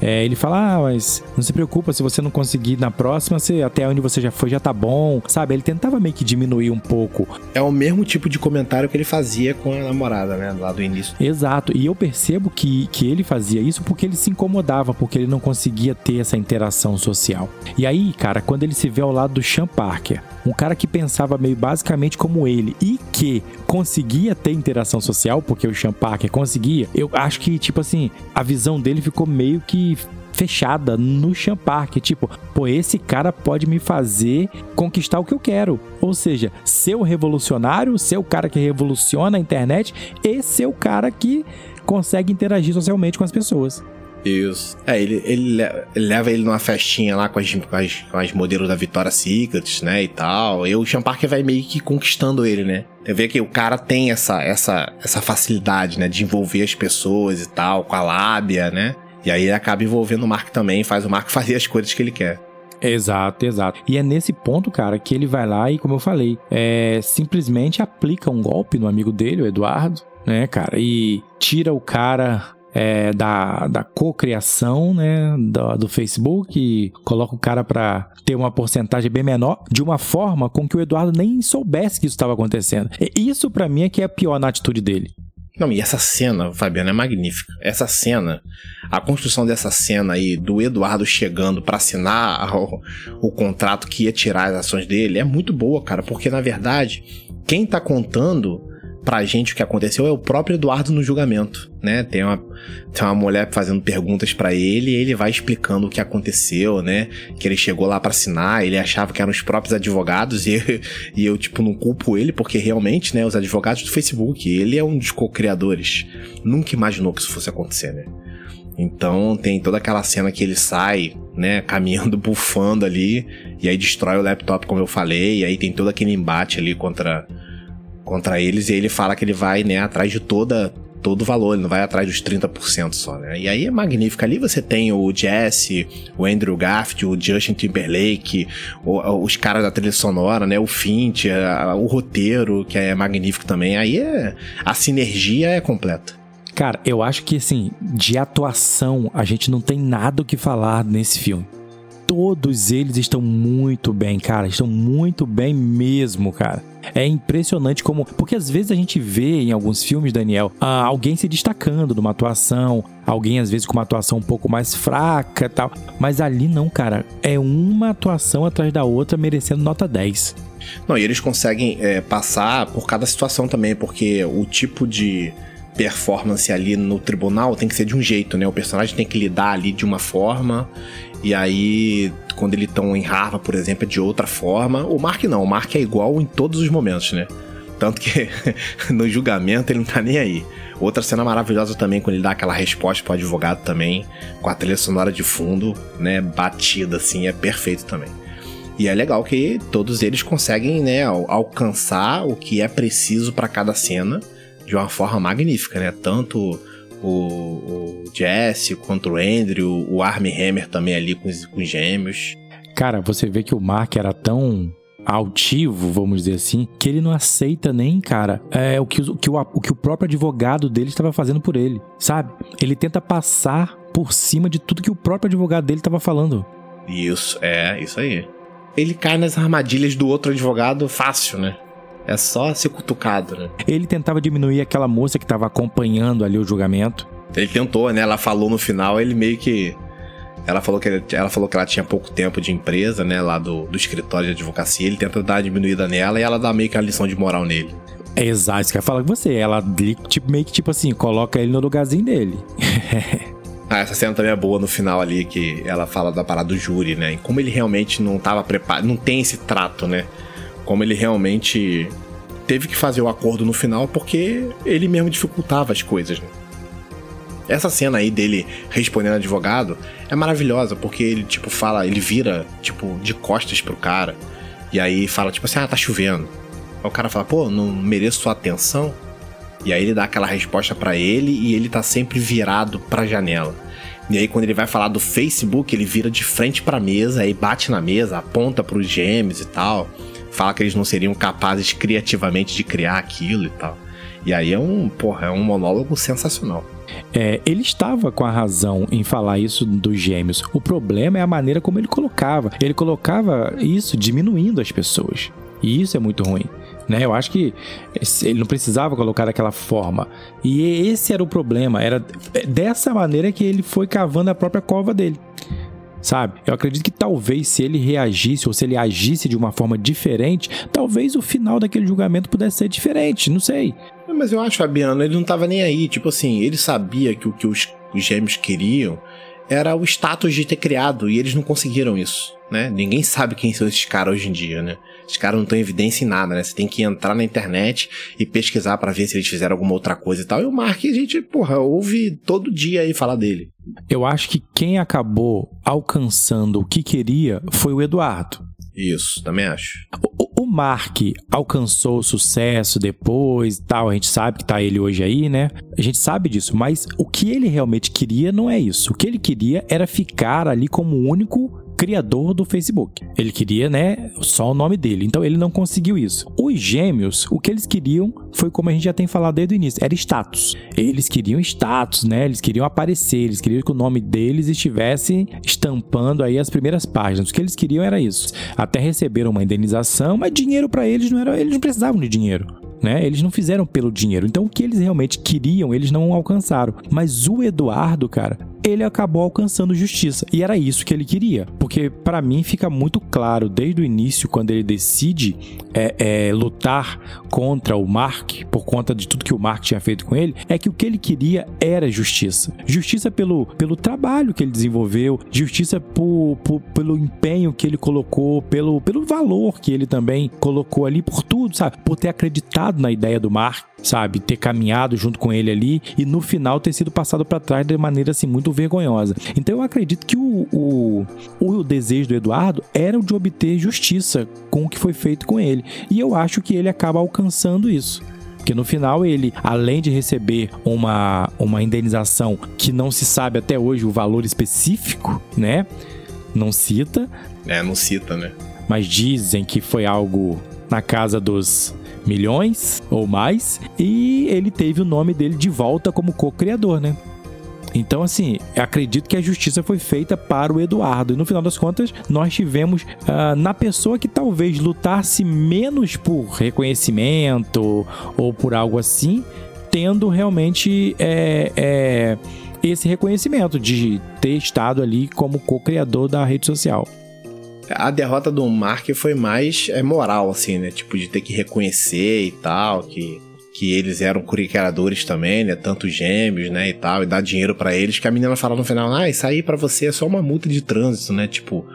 é, ele fala: Ah, mas não se preocupa, se você não conseguir na próxima, você, até onde você já foi já tá bom. Sabe? Ele tentava meio que diminuir um pouco. É o mesmo tipo de comentário que ele fazia com a namorada, né? Lá do início. Exato. E eu percebo que, que ele fazia isso porque ele se incomodava, porque ele não conseguia ter essa interação social. E aí, cara, quando ele se vê ao lado do Sean Parker, um cara que pensava meio basicamente como ele e que conseguia ter interação social, porque o Sean Parker conseguia, eu acho que, tipo assim, a visão dele ficou meio que fechada no Sean Parker, tipo, pô, esse cara pode me fazer conquistar o que eu quero. Ou seja, ser o revolucionário, ser o cara que revoluciona a internet e ser o cara que consegue interagir socialmente com as pessoas. Isso. É, ele, ele, ele leva ele numa festinha lá com as, com as, com as modelos da Victoria's Secret, né, e tal. E o Sean Parker vai meio que conquistando ele, né? Você vê que o cara tem essa, essa, essa facilidade, né, de envolver as pessoas e tal, com a lábia, né? E aí ele acaba envolvendo o Mark também, faz o Mark fazer as coisas que ele quer. Exato, exato. E é nesse ponto, cara, que ele vai lá e, como eu falei, é, simplesmente aplica um golpe no amigo dele, o Eduardo, né, cara, e tira o cara é, da, da cocriação né, do, do Facebook e coloca o cara para ter uma porcentagem bem menor, de uma forma com que o Eduardo nem soubesse que isso estava acontecendo. E isso para mim é que é pior na atitude dele. Não, e essa cena, Fabiano, é magnífica. Essa cena, a construção dessa cena aí do Eduardo chegando para assinar o, o, contrato que ia tirar as ações dele é muito boa, cara, porque na verdade, quem tá contando pra gente o que aconteceu é o próprio Eduardo no julgamento, né? Tem uma, tem uma mulher fazendo perguntas para ele e ele vai explicando o que aconteceu, né? Que ele chegou lá para assinar, ele achava que eram os próprios advogados e, e eu, tipo, não culpo ele porque realmente, né, os advogados do Facebook, ele é um dos co-criadores. Nunca imaginou que isso fosse acontecer, né? Então tem toda aquela cena que ele sai, né, caminhando, bufando ali, e aí destrói o laptop, como eu falei, e aí tem todo aquele embate ali contra contra eles e ele fala que ele vai, né, atrás de toda todo o valor, ele não vai atrás dos 30% só, né? E aí é magnífico. Ali você tem o Jesse, o Andrew Garfield, o Justin Timberlake, o, os caras da trilha sonora, né? O Fint, o roteiro, que é magnífico também. Aí é a sinergia é completa. Cara, eu acho que assim, de atuação, a gente não tem nada o que falar nesse filme todos eles estão muito bem, cara. Estão muito bem mesmo, cara. É impressionante como. Porque às vezes a gente vê em alguns filmes, Daniel, ah, alguém se destacando numa atuação, alguém às vezes com uma atuação um pouco mais fraca tal. Mas ali não, cara. É uma atuação atrás da outra merecendo nota 10. Não, e eles conseguem é, passar por cada situação também, porque o tipo de performance ali no tribunal tem que ser de um jeito, né? O personagem tem que lidar ali de uma forma e aí, quando eles estão em Harvard, por exemplo, é de outra forma. O Mark não, o Mark é igual em todos os momentos, né? Tanto que no julgamento ele não tá nem aí. Outra cena maravilhosa também, quando ele dá aquela resposta pro advogado também, com a trilha sonora de fundo, né, batida assim, é perfeito também. E é legal que todos eles conseguem, né, alcançar o que é preciso para cada cena de uma forma magnífica, né? Tanto o, o Jesse contra o Andrew, o Armie Hammer também ali com os, com os gêmeos. Cara, você vê que o Mark era tão altivo, vamos dizer assim, que ele não aceita nem, cara, é, o, que, o, que o, o que o próprio advogado dele estava fazendo por ele, sabe? Ele tenta passar por cima de tudo que o próprio advogado dele estava falando. Isso, é, isso aí. Ele cai nas armadilhas do outro advogado fácil, né? É só ser cutucado, né? Ele tentava diminuir aquela moça que estava acompanhando ali o julgamento. Ele tentou, né? Ela falou no final, ele meio que. Ela falou que, ela falou que ela tinha pouco tempo de empresa, né? Lá do, do escritório de advocacia. Ele tenta dar uma diminuída nela e ela dá meio que a lição de moral nele. É exato, isso que eu falo com você. Ela tipo, meio que tipo assim, coloca ele no lugarzinho dele. ah, essa cena também é boa no final ali, que ela fala da parada do júri, né? E como ele realmente não tava preparado, não tem esse trato, né? Como ele realmente teve que fazer o acordo no final porque ele mesmo dificultava as coisas, né? Essa cena aí dele respondendo advogado é maravilhosa, porque ele, tipo, fala, ele vira, tipo, de costas pro cara. E aí fala, tipo assim, ah, tá chovendo. Aí o cara fala, pô, não mereço sua atenção. E aí ele dá aquela resposta para ele e ele tá sempre virado pra janela. E aí quando ele vai falar do Facebook, ele vira de frente pra mesa, aí bate na mesa, aponta pros gêmeos e tal. Fala que eles não seriam capazes criativamente de criar aquilo e tal. E aí é um, porra, é um monólogo sensacional. É, ele estava com a razão em falar isso dos gêmeos. O problema é a maneira como ele colocava. Ele colocava isso diminuindo as pessoas. E isso é muito ruim. Né? Eu acho que ele não precisava colocar daquela forma. E esse era o problema. Era dessa maneira que ele foi cavando a própria cova dele. Sabe? Eu acredito que talvez se ele reagisse ou se ele agisse de uma forma diferente, talvez o final daquele julgamento pudesse ser diferente, não sei. Mas eu acho, Fabiano, ele não tava nem aí. Tipo assim, ele sabia que o que os, os gêmeos queriam era o status de ter criado e eles não conseguiram isso, né? Ninguém sabe quem são esses caras hoje em dia, né? Esses caras não estão em evidência em nada, né? Você tem que entrar na internet e pesquisar para ver se eles fizeram alguma outra coisa e tal. E o Mark, a gente, porra, ouve todo dia aí falar dele. Eu acho que quem acabou alcançando o que queria foi o Eduardo. Isso, também acho. O, o Mark alcançou sucesso depois e tal, a gente sabe que tá ele hoje aí, né? A gente sabe disso, mas o que ele realmente queria não é isso. O que ele queria era ficar ali como o único criador do Facebook. Ele queria, né, só o nome dele. Então ele não conseguiu isso. Os gêmeos, o que eles queriam foi como a gente já tem falado desde o início, era status. Eles queriam status, né? Eles queriam aparecer, eles queriam que o nome deles estivesse estampando aí as primeiras páginas. O que eles queriam era isso. Até receberam uma indenização, mas dinheiro para eles não era, eles não precisavam de dinheiro. Né? Eles não fizeram pelo dinheiro. Então, o que eles realmente queriam, eles não alcançaram. Mas o Eduardo, cara, ele acabou alcançando justiça. E era isso que ele queria. Porque, para mim, fica muito claro desde o início, quando ele decide é, é, lutar contra o Mark, por conta de tudo que o Mark tinha feito com ele, é que o que ele queria era justiça. Justiça pelo, pelo trabalho que ele desenvolveu, justiça por, por, pelo empenho que ele colocou, pelo, pelo valor que ele também colocou ali, por tudo, sabe? Por ter acreditado na ideia do Mark, sabe? Ter caminhado junto com ele ali e no final ter sido passado para trás de maneira assim muito vergonhosa. Então eu acredito que o, o, o desejo do Eduardo era o de obter justiça com o que foi feito com ele. E eu acho que ele acaba alcançando isso. Porque no final ele, além de receber uma, uma indenização que não se sabe até hoje o valor específico, né? Não cita. É, não cita, né? Mas dizem que foi algo na casa dos milhões ou mais. E ele teve o nome dele de volta como co-criador, né? Então, assim, acredito que a justiça foi feita para o Eduardo. E no final das contas, nós tivemos uh, na pessoa que talvez lutasse menos por reconhecimento ou por algo assim, tendo realmente é, é, esse reconhecimento de ter estado ali como co-criador da rede social. A derrota do Mark foi mais é, moral, assim, né? Tipo, de ter que reconhecer e tal, que que eles eram criadores também, né? Tanto gêmeos, né? E tal, e dar dinheiro para eles, que a menina fala no final, ah, isso aí pra você é só uma multa de trânsito, né? Tipo,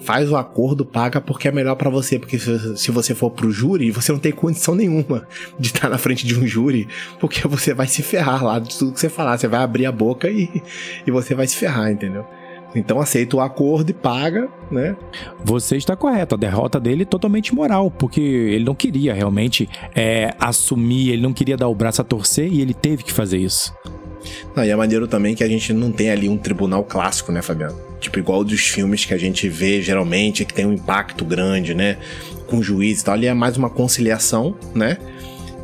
faz o acordo, paga porque é melhor para você, porque se, se, você for pro júri, você não tem condição nenhuma de estar na frente de um júri, porque você vai se ferrar lá de tudo que você falar, você vai abrir a boca e, e você vai se ferrar, entendeu? Então aceita o acordo e paga, né? Você está correto. A derrota dele é totalmente moral, porque ele não queria realmente é, assumir, ele não queria dar o braço a torcer e ele teve que fazer isso. Não, e é maneiro também que a gente não tem ali um tribunal clássico, né, Fabiano? Tipo, igual dos filmes que a gente vê geralmente, que tem um impacto grande, né? Com juiz e tal. Ali é mais uma conciliação, né?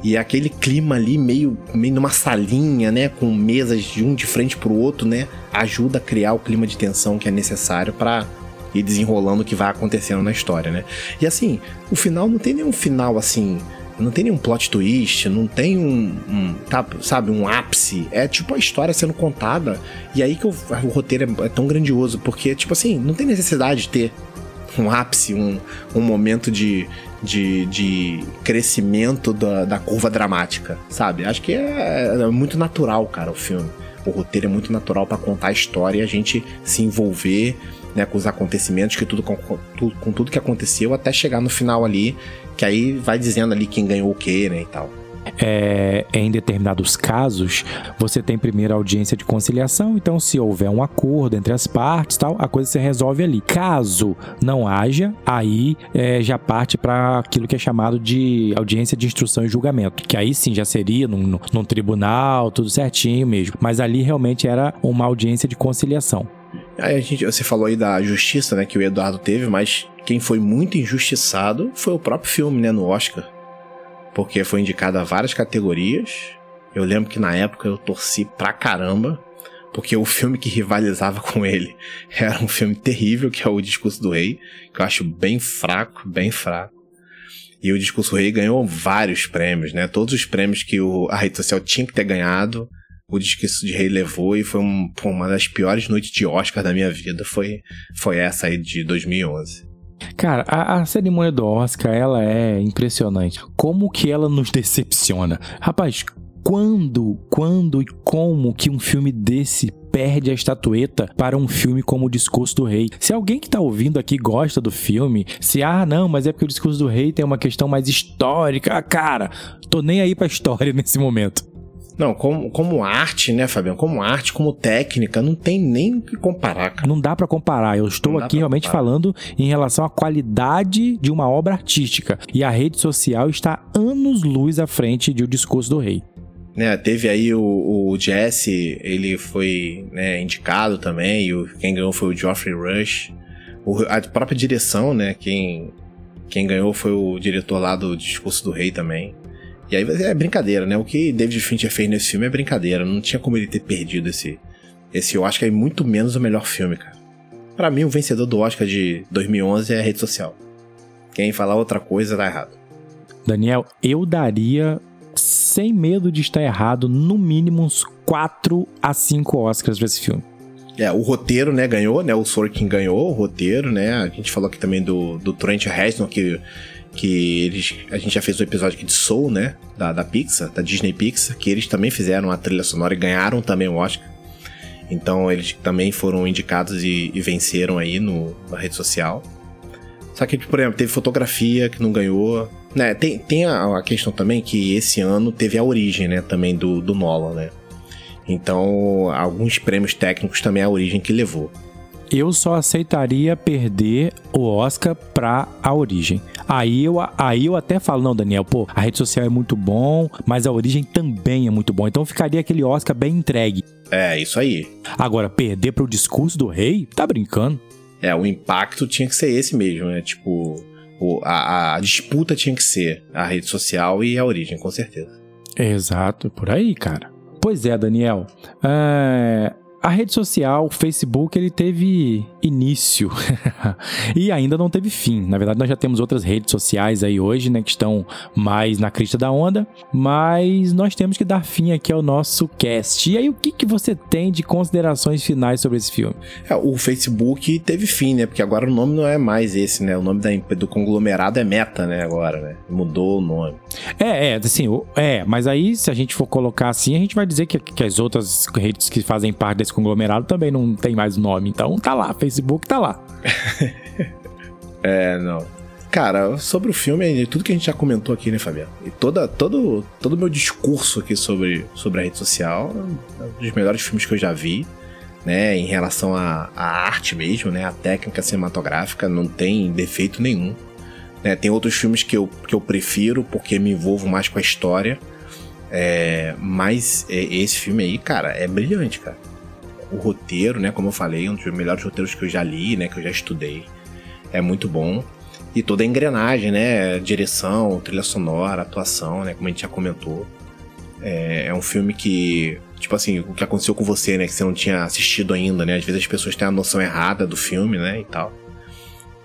E aquele clima ali, meio, meio numa salinha, né? Com mesas de um de frente pro outro, né? Ajuda a criar o clima de tensão que é necessário para ir desenrolando o que vai acontecendo na história, né? E assim, o final não tem nenhum final assim. Não tem nenhum plot twist, não tem um, um tá, sabe, um ápice. É tipo a história sendo contada. E aí que o, o roteiro é, é tão grandioso, porque, tipo assim, não tem necessidade de ter um ápice, um, um momento de, de, de crescimento da, da curva dramática, sabe? Acho que é, é muito natural, cara, o filme. O roteiro é muito natural para contar a história e a gente se envolver né, com os acontecimentos, que tudo com, tudo com tudo que aconteceu, até chegar no final ali, que aí vai dizendo ali quem ganhou o que, né, e tal é, em determinados casos, você tem primeiro audiência de conciliação, então se houver um acordo entre as partes, tal, a coisa se resolve ali. Caso não haja, aí é, já parte para aquilo que é chamado de audiência de instrução e julgamento, que aí sim já seria num, num tribunal, tudo certinho mesmo. Mas ali realmente era uma audiência de conciliação. Aí a gente, você falou aí da justiça, né, que o Eduardo teve, mas quem foi muito injustiçado foi o próprio filme, né, no Oscar porque foi indicado a várias categorias. Eu lembro que na época eu torci pra caramba, porque o filme que rivalizava com ele era um filme terrível, que é o Discurso do Rei, que eu acho bem fraco, bem fraco. E o Discurso do Rei ganhou vários prêmios, né? Todos os prêmios que o, a rede social tinha que ter ganhado, o Discurso de Rei levou e foi um, uma das piores noites de Oscar da minha vida. Foi, foi essa aí de 2011. Cara, a, a, cerimônia do Oscar, ela é impressionante. Como que ela nos decepciona? Rapaz, quando, quando e como que um filme desse perde a estatueta para um filme como O Discurso do Rei. Se alguém que está ouvindo aqui gosta do filme, se ah, não, mas é porque O Discurso do Rei tem uma questão mais histórica, ah, cara, tô nem aí pra história nesse momento. Não, como, como arte, né, Fabiano? Como arte, como técnica, não tem nem o que comparar, cara. Não dá para comparar. Eu estou aqui realmente comparar. falando em relação à qualidade de uma obra artística. E a rede social está anos-luz à frente de O Discurso do Rei. Né, teve aí o, o Jesse, ele foi né, indicado também, e o, quem ganhou foi o Geoffrey Rush. O, a própria direção, né, quem, quem ganhou foi o diretor lá do Discurso do Rei também. E aí é brincadeira, né? O que David Fincher fez nesse filme é brincadeira. Não tinha como ele ter perdido esse, esse Oscar e muito menos o melhor filme, cara. Para mim, o vencedor do Oscar de 2011 é a rede social. Quem falar outra coisa tá errado. Daniel, eu daria, sem medo de estar errado, no mínimo uns 4 a 5 Oscars pra esse filme. É, o roteiro, né, ganhou, né? O Sorkin ganhou o roteiro, né? A gente falou aqui também do, do Trent Reznor, que que eles a gente já fez um episódio aqui de Soul, né, da, da Pixar, da Disney Pixar, que eles também fizeram a trilha sonora e ganharam também o Oscar. Então eles também foram indicados e, e venceram aí no, na rede social. Só que, por exemplo, teve fotografia que não ganhou. Né, tem tem a, a, questão também que esse ano teve a origem, né, também do, do Nolan, né. Então, alguns prêmios técnicos também é a origem que levou eu só aceitaria perder o Oscar pra a origem. Aí eu, aí eu até falo, não, Daniel, pô, a rede social é muito bom, mas a origem também é muito bom. Então ficaria aquele Oscar bem entregue. É, isso aí. Agora, perder pro discurso do rei? Tá brincando? É, o impacto tinha que ser esse mesmo, né? Tipo, o, a, a disputa tinha que ser a rede social e a origem, com certeza. Exato, por aí, cara. Pois é, Daniel. É, a rede social, o Facebook, ele teve início e ainda não teve fim. Na verdade, nós já temos outras redes sociais aí hoje, né, que estão mais na crista da onda, mas nós temos que dar fim aqui ao nosso cast. E aí, o que, que você tem de considerações finais sobre esse filme? É, o Facebook teve fim, né, porque agora o nome não é mais esse, né, o nome da, do conglomerado é Meta, né, agora, né, mudou o nome. É, é, assim, é, mas aí se a gente for colocar assim, a gente vai dizer que, que as outras redes que fazem parte desse conglomerado também não tem mais nome. Então tá lá, Facebook tá lá. é, não. Cara, sobre o filme, tudo que a gente já comentou aqui, né, Fabiano? E toda, todo todo meu discurso aqui sobre, sobre a rede social é um dos melhores filmes que eu já vi, né? Em relação à, à arte mesmo, né? A técnica cinematográfica não tem defeito nenhum. Né? Tem outros filmes que eu, que eu prefiro porque me envolvo mais com a história. É, mas é, esse filme aí, cara, é brilhante, cara o roteiro, né? Como eu falei, um dos melhores roteiros que eu já li, né? Que eu já estudei. É muito bom. E toda a engrenagem, né? Direção, trilha sonora, atuação, né? Como a gente já comentou. É, é um filme que, tipo assim, o que aconteceu com você, né? Que você não tinha assistido ainda, né? Às vezes as pessoas têm a noção errada do filme, né? E tal.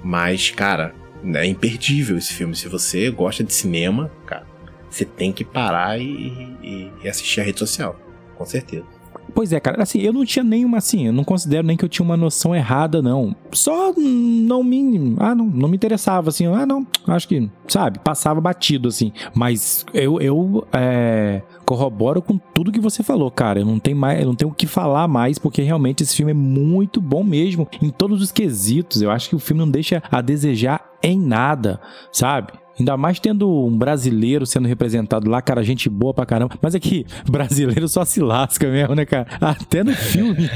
Mas, cara, é imperdível esse filme. Se você gosta de cinema, cara, você tem que parar e, e, e assistir a rede social. Com certeza. Pois é, cara, assim, eu não tinha nenhuma, assim, eu não considero nem que eu tinha uma noção errada, não. Só não me. Ah, não, não me interessava, assim, ah, não, acho que, sabe, passava batido, assim. Mas eu, eu é, corroboro com tudo que você falou, cara. Eu não tenho mais, não tenho o que falar mais, porque realmente esse filme é muito bom mesmo, em todos os quesitos. Eu acho que o filme não deixa a desejar em nada, sabe? Ainda mais tendo um brasileiro sendo representado lá, cara, gente boa pra caramba. Mas é que brasileiro só se lasca mesmo, né, cara? Até no filme.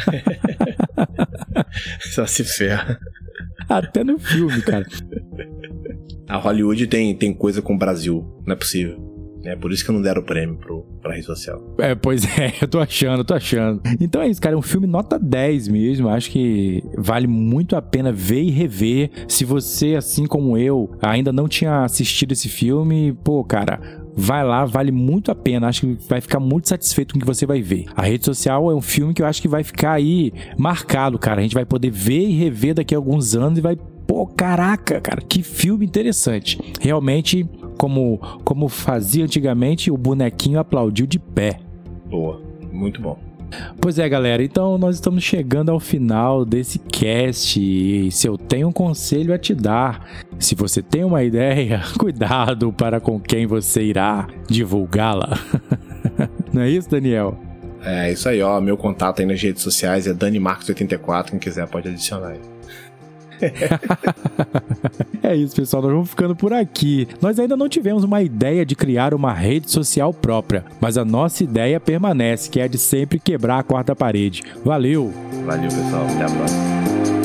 só se ferra. Até no filme, cara. A Hollywood tem, tem coisa com o Brasil, não é possível. É por isso que não deram o prêmio pro, pra rede social. É, pois é, eu tô achando, eu tô achando. Então é isso, cara, é um filme nota 10 mesmo. Acho que vale muito a pena ver e rever. Se você, assim como eu, ainda não tinha assistido esse filme, pô, cara, vai lá, vale muito a pena. Acho que vai ficar muito satisfeito com o que você vai ver. A rede social é um filme que eu acho que vai ficar aí marcado, cara. A gente vai poder ver e rever daqui a alguns anos e vai. Pô, caraca, cara, que filme interessante. Realmente como, como fazia antigamente, o bonequinho aplaudiu de pé. Boa. Muito bom. Pois é, galera. Então nós estamos chegando ao final desse cast. E se eu tenho um conselho a te dar, se você tem uma ideia, cuidado para com quem você irá divulgá-la. Não é isso, Daniel? É isso aí, ó. Meu contato aí nas redes sociais é DaniMarcos84. Quem quiser pode adicionar aí. é isso, pessoal. Nós vamos ficando por aqui. Nós ainda não tivemos uma ideia de criar uma rede social própria, mas a nossa ideia permanece, que é a de sempre quebrar a quarta parede. Valeu! Valeu, pessoal. Até a próxima.